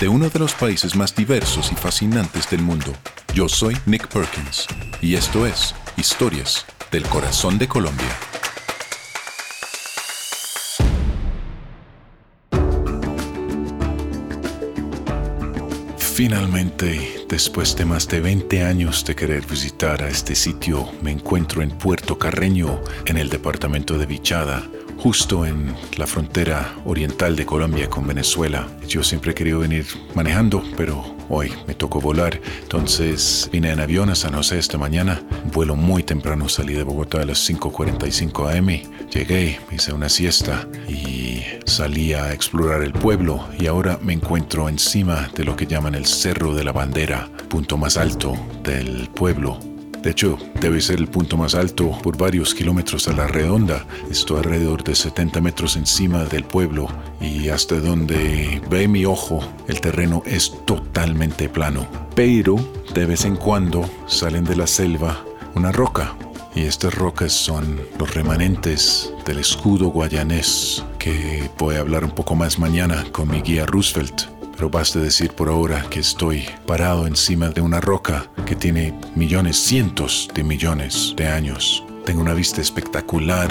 de uno de los países más diversos y fascinantes del mundo. Yo soy Nick Perkins y esto es Historias del Corazón de Colombia. Finalmente, después de más de 20 años de querer visitar a este sitio, me encuentro en Puerto Carreño, en el departamento de Vichada, justo en la frontera oriental de Colombia con Venezuela. Yo siempre he querido venir manejando, pero hoy me tocó volar. Entonces vine en avión a San José esta mañana. Vuelo muy temprano, salí de Bogotá a las 5.45 am. Llegué, hice una siesta y salí a explorar el pueblo y ahora me encuentro encima de lo que llaman el Cerro de la Bandera, punto más alto del pueblo de hecho, debe ser el punto más alto por varios kilómetros a la redonda. Estoy alrededor de 70 metros encima del pueblo y hasta donde ve mi ojo el terreno es totalmente plano. Pero de vez en cuando salen de la selva una roca y estas rocas son los remanentes del escudo guayanés que voy a hablar un poco más mañana con mi guía Roosevelt pero basta decir por ahora que estoy parado encima de una roca que tiene millones, cientos de millones de años. Tengo una vista espectacular.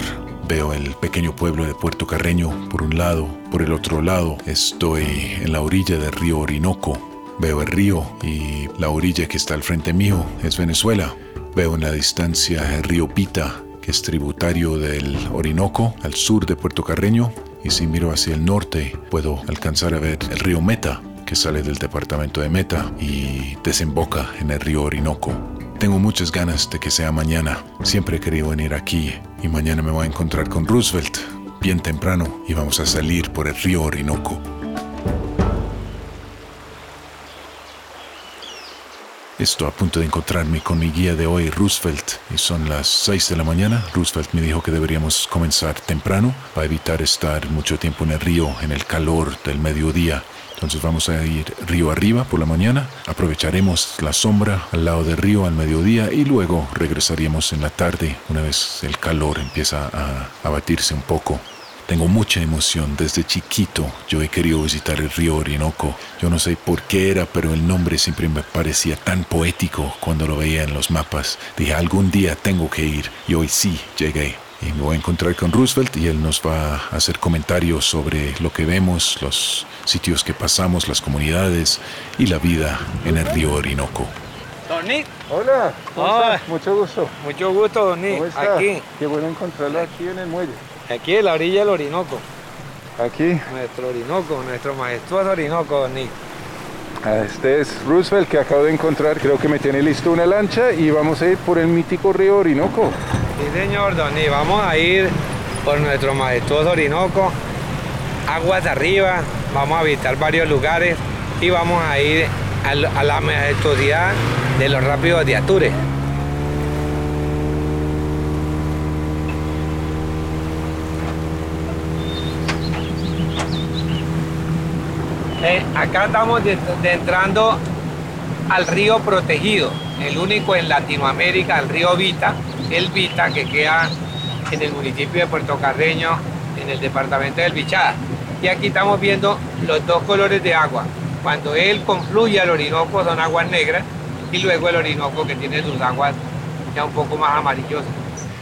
Veo el pequeño pueblo de Puerto Carreño por un lado, por el otro lado estoy en la orilla del río Orinoco. Veo el río y la orilla que está al frente mío es Venezuela. Veo en la distancia el río Pita, que es tributario del Orinoco, al sur de Puerto Carreño, y si miro hacia el norte puedo alcanzar a ver el río Meta, que sale del departamento de Meta y desemboca en el río Orinoco. Tengo muchas ganas de que sea mañana. Siempre he querido venir aquí y mañana me voy a encontrar con Roosevelt bien temprano y vamos a salir por el río Orinoco. Estoy a punto de encontrarme con mi guía de hoy, Roosevelt, y son las 6 de la mañana. Roosevelt me dijo que deberíamos comenzar temprano para evitar estar mucho tiempo en el río en el calor del mediodía. Entonces vamos a ir río arriba por la mañana, aprovecharemos la sombra al lado del río al mediodía y luego regresaríamos en la tarde una vez el calor empieza a abatirse un poco. Tengo mucha emoción. Desde chiquito yo he querido visitar el río Orinoco. Yo no sé por qué era, pero el nombre siempre me parecía tan poético cuando lo veía en los mapas. Dije, algún día tengo que ir. Y hoy sí, llegué. Y me voy a encontrar con Roosevelt y él nos va a hacer comentarios sobre lo que vemos, los sitios que pasamos, las comunidades y la vida en el río Orinoco. Don Nick. Hola, ¿cómo Hola. estás? Mucho gusto. Mucho gusto, Don Nick. ¿Cómo estás? Aquí, Qué bueno encontrarlo aquí en el muelle. Aquí en la orilla del Orinoco. Aquí, Nuestro Orinoco, nuestro majestuoso Orinoco, Nick. ah, este es Roosevelt que acabo de encontrar. Creo que me tiene listo una lancha y vamos a ir por el mítico río Orinoco. Sí, señor, Don Nick. Vamos a ir por nuestro majestuoso Orinoco, aguas arriba. Vamos a visitar varios lugares y vamos a ir a la majestuosidad de los rápidos de Ature. Eh, acá estamos de- entrando al río protegido, el único en Latinoamérica, el río Vita, el Vita que queda en el municipio de Puerto Carreño, en el departamento del Bichada. Y aquí estamos viendo los dos colores de agua. Cuando él confluye al Orinoco son aguas negras y luego el Orinoco que tiene sus aguas ya un poco más amarillosas.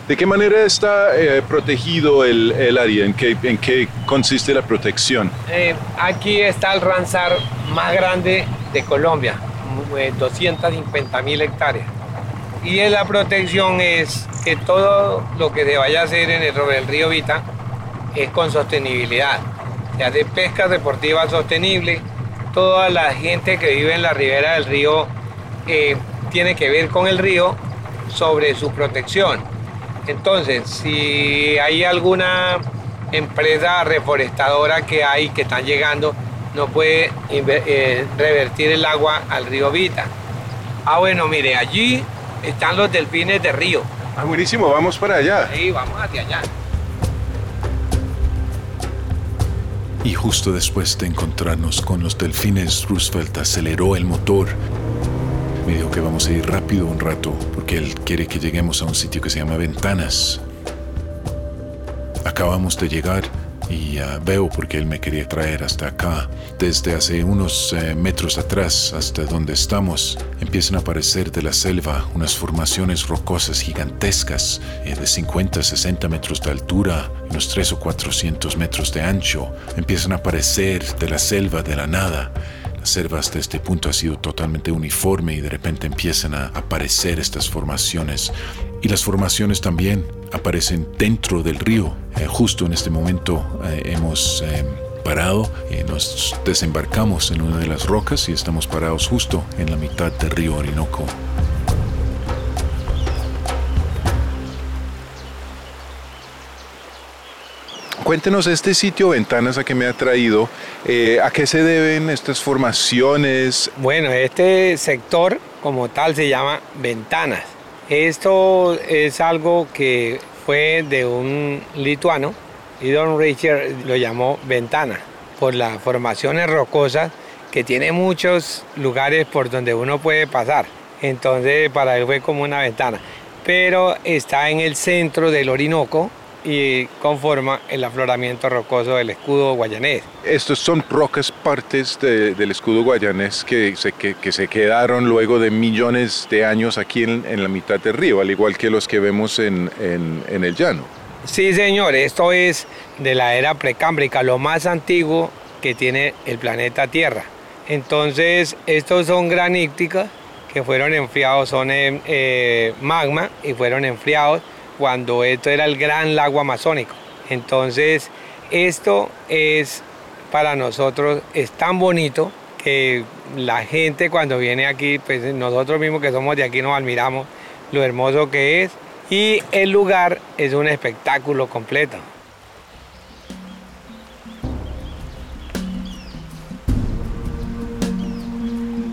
¿De qué manera está eh, protegido el, el, área? ¿En qué, ¿En qué consiste la protección? Eh, aquí está el Ranzar más grande de Colombia, 250 mil hectáreas. Y la protección es que todo lo que se vaya a hacer en el, río Vita es con sostenibilidad. Se hace pesca deportiva sostenible. Toda la gente que vive en la ribera del río eh, tiene que ver con el río sobre su protección entonces, si hay alguna empresa reforestadora que hay que están llegando, no puede eh, revertir el agua al río Vita. Ah, bueno, mire, allí están los delfines de río. Ah, buenísimo, vamos para allá. Sí, vamos hacia allá. Y justo después de encontrarnos con los delfines, Roosevelt aceleró el motor me dijo que vamos a ir rápido un rato porque él quiere que lleguemos a un sitio que se llama Ventanas. Acabamos de llegar y uh, veo porque él me quería traer hasta acá. Desde hace unos uh, metros atrás hasta donde estamos empiezan a aparecer de la selva unas formaciones rocosas gigantescas eh, de 50 60 metros de altura, unos 3 o 400 metros de ancho. Empiezan a aparecer de la selva de la nada selva hasta este punto ha sido totalmente uniforme y de repente empiezan a aparecer estas formaciones. Y las formaciones también aparecen dentro del río. Eh, justo en este momento eh, hemos eh, parado, nos desembarcamos en una de las rocas y estamos parados justo en la mitad del río Orinoco. Cuéntenos este sitio Ventanas a que me ha traído, eh, ¿a qué se deben estas formaciones? Bueno, este sector como tal se llama Ventanas. Esto es algo que fue de un lituano y Don Richard lo llamó Ventana por las formaciones rocosas que tiene muchos lugares por donde uno puede pasar. Entonces para él fue como una ventana. Pero está en el centro del Orinoco, y conforma el afloramiento rocoso del escudo guayanés. Estos son rocas partes del escudo guayanés que se, que, se, quedaron luego de millones de años aquí en, la mitad del río, al igual que los que vemos en, en, el llano. Sí, señor, esto es de la era precámbrica, lo más antiguo que tiene el planeta Tierra. Entonces, estos son graníticas que fueron enfriados, son eh, magma y fueron enfriados cuando esto era el gran lago amazónico. Entonces, esto es para nosotros, es tan bonito que la gente cuando viene aquí, pues nosotros mismos que somos de aquí nos admiramos lo hermoso que es y el lugar es un espectáculo completo.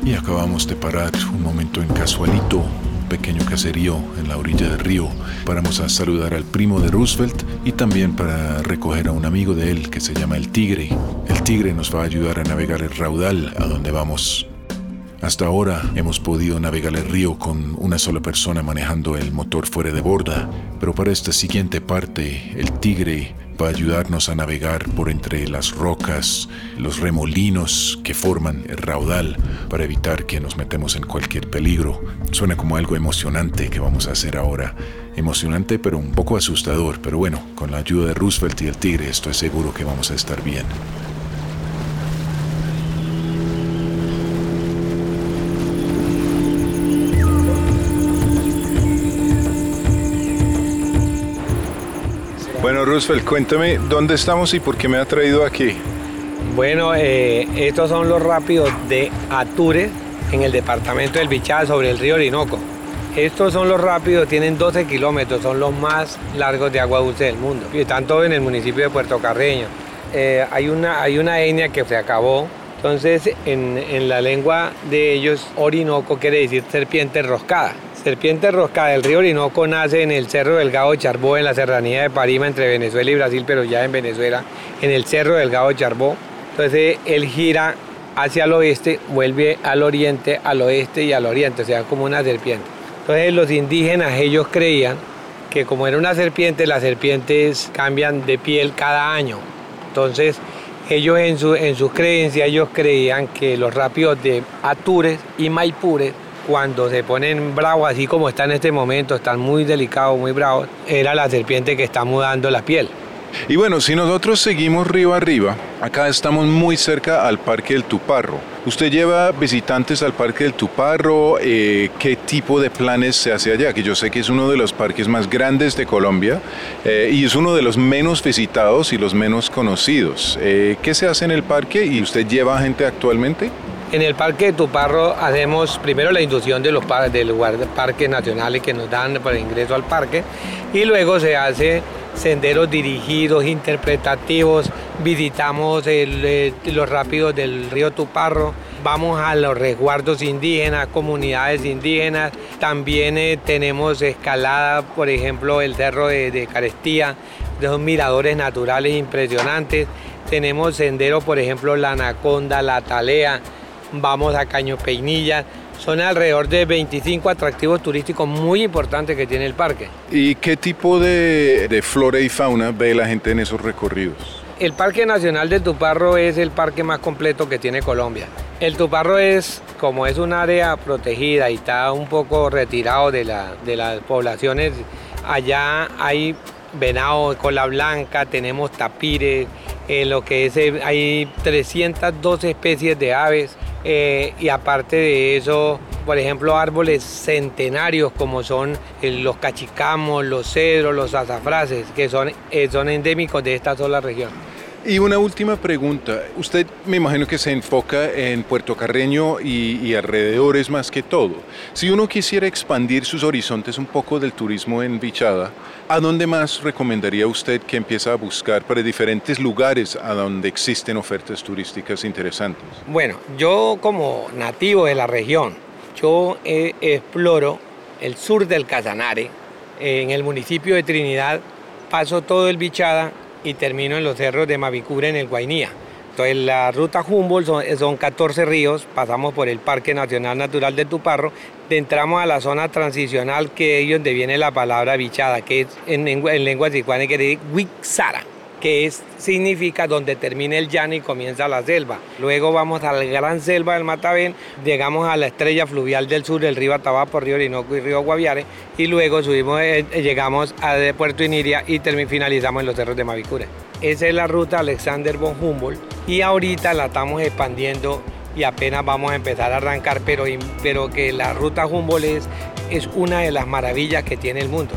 Y acabamos de parar un momento en Casualito, pequeño caserío en la orilla del río. Paramos a saludar al primo de Roosevelt y también para recoger a un amigo de él que se llama el Tigre. El Tigre nos va a ayudar a navegar el raudal a donde vamos. Hasta ahora hemos podido navegar el río con una sola persona manejando el motor fuera de borda, pero para esta siguiente parte el Tigre va a ayudarnos a navegar por entre las rocas, los remolinos que forman el raudal para evitar que nos metemos en cualquier peligro. Suena como algo emocionante que vamos a hacer ahora. Emocionante pero un poco asustador, pero bueno, con la ayuda de Roosevelt y el Tigre estoy seguro que vamos a estar bien. Roosevelt, cuéntame dónde estamos y por qué me ha traído aquí. Bueno, eh, estos son los rápidos de Atures en el departamento del Bichada sobre el río Orinoco. Estos son los rápidos, tienen 12 kilómetros, son los más largos de agua dulce del mundo. Y están todos en el municipio de Puerto Carreño. Eh, hay, una, hay una etnia que se acabó, entonces en, en la lengua de ellos, Orinoco quiere decir serpiente roscada. Serpiente Rosca del río Orinoco nace en el Cerro Delgado Charbó, en la serranía de Parima, entre Venezuela y Brasil, pero ya en Venezuela, en el Cerro Delgado Charbó. Entonces él gira hacia el oeste, vuelve al oriente, al oeste y al oriente, o sea, como una serpiente. Entonces los indígenas, ellos creían que como era una serpiente, las serpientes cambian de piel cada año. Entonces, ellos en, su, en ellos creían que los rápidos de Atures y Maipures, cuando se ponen bravos, así como está en este momento, están muy delicados, muy bravos, era la serpiente que está mudando la piel. Y bueno, si nosotros seguimos río arriba, acá estamos muy cerca al Parque del Tuparro. ¿Usted lleva visitantes al Parque del Tuparro? Eh, ¿Qué tipo de planes se hace allá? Que yo sé que es uno de los parques más grandes de Colombia eh, y es uno de los menos visitados y los menos conocidos. Eh, ¿Qué se hace en el parque y usted lleva gente actualmente? En el Parque de Tuparro hacemos primero la inducción de los del parques nacionales que nos dan para ingreso al parque y luego se hace senderos dirigidos, interpretativos, visitamos eh, los rápidos del río Tuparro, vamos a los resguardos indígenas, comunidades indígenas, también eh, tenemos escalada, por ejemplo, el cerro de, de Carestía, de unos miradores naturales impresionantes, tenemos senderos, por ejemplo, la Anaconda, la Talea, vamos a Caño Peinilla, son alrededor de 25 atractivos turísticos muy importantes que tiene el parque. ¿Y qué tipo de, flora y fauna ve la gente en esos recorridos? El Parque Nacional de Tuparro es el parque más completo que tiene Colombia. El Tuparro es, como es un área protegida y está un poco retirado de, de las poblaciones, allá hay venado, cola blanca, tenemos tapires, lo que es, hay 312 especies de aves, eh, y aparte de eso, por ejemplo, árboles centenarios como son eh, los cachicamos, los cedros, los azafraces, que son, eh, son endémicos de esta sola región. Y una última pregunta. Usted me imagino que se enfoca en Puerto Carreño y, alrededores más que todo. Si uno quisiera expandir sus horizontes un poco del turismo en Bichada, ¿a dónde más recomendaría usted que empiece a buscar para diferentes lugares a donde existen ofertas turísticas interesantes? Bueno, yo como nativo de la región, yo exploro el sur del Casanare, en el municipio de Trinidad, paso todo el Bichada y termino en los cerros de Mavicura en el Guainía. Entonces la ruta Humboldt son, 14 ríos, pasamos por el Parque Nacional Natural de Tuparro, entramos a la zona transicional que es donde viene la palabra bichada, que es en, en lengua que dice Wixara que es, significa donde termina el llano y comienza la selva. Luego vamos a la gran selva del Matavén, llegamos a la estrella fluvial del sur, el río Atabapo, río Orinoco y río Guaviare, y luego subimos, eh, llegamos a Puerto Iniria y finalizamos en los cerros de Mavicure. Esa es la ruta Alexander von Humboldt y ahorita la estamos expandiendo y apenas vamos a empezar a arrancar, pero, pero que la ruta Humboldt es, es una de las maravillas que tiene el mundo.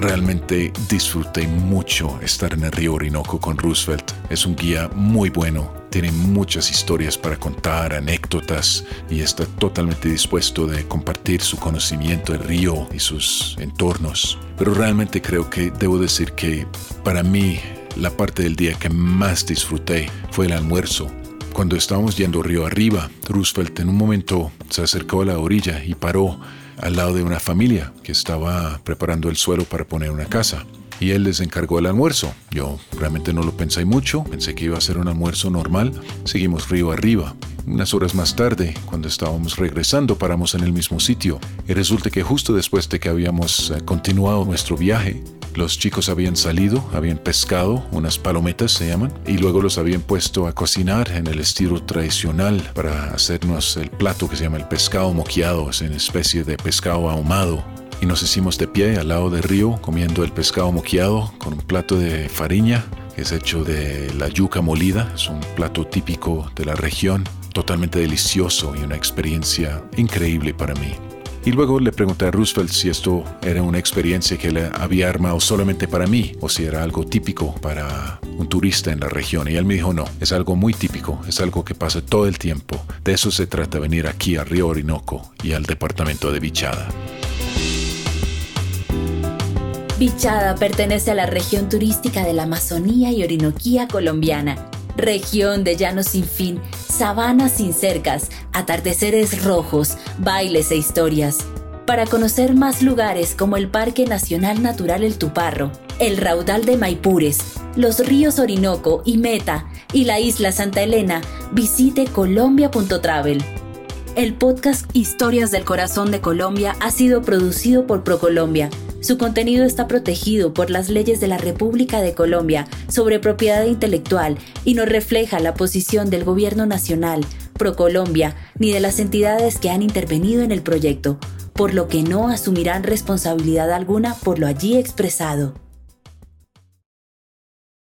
Realmente disfruté mucho estar en el río Orinoco con Roosevelt. Es un guía muy bueno, tiene muchas historias para contar, anécdotas y está totalmente dispuesto de compartir su conocimiento del río y sus entornos. Pero realmente creo que debo decir que para mí la parte del día que más disfruté fue el almuerzo. Cuando estábamos yendo río arriba, Roosevelt en un momento se acercó a la orilla y paró al lado de una familia que estaba preparando el suelo para poner una casa. Y él les encargó el almuerzo. Yo realmente no lo pensé mucho, pensé que iba a ser un almuerzo normal. Seguimos río arriba. Unas horas más tarde, cuando estábamos regresando, paramos en el mismo sitio. Y resulta que justo después de que habíamos eh, continuado nuestro viaje, los chicos habían salido, habían pescado, unas palometas se llaman, y luego los habían puesto a cocinar en el estilo tradicional para hacernos el plato que se llama el pescado moqueado, es una especie de pescado ahumado. Y nos hicimos de pie al lado del río comiendo el pescado moqueado con un plato de fariña que es hecho de la yuca molida, es un plato típico de la región, totalmente delicioso y una experiencia increíble para mí. Y luego le pregunté a Roosevelt si esto era una experiencia que le había armado solamente para mí o si era algo típico para un turista en la región. Y él me dijo, no, es algo muy típico, es algo que pasa todo el tiempo. De eso se trata venir aquí a Río Orinoco y al departamento de Bichada. Bichada pertenece a la región turística de la Amazonía y Orinoquía colombiana región de llanos sin fin, sabanas sin cercas, atardeceres rojos, bailes e historias. Para conocer más lugares como el Parque Nacional Natural El Tuparro, el Raudal de Maipures, los ríos Orinoco y Meta y la isla Santa Elena, visite colombia.travel. El podcast Historias del Corazón de Colombia ha sido producido por ProColombia. Su contenido está protegido por las leyes de la República de Colombia sobre propiedad intelectual y no refleja la posición del Gobierno Nacional, ProColombia, ni de las entidades que han intervenido en el proyecto, por lo que no asumirán responsabilidad alguna por lo allí expresado.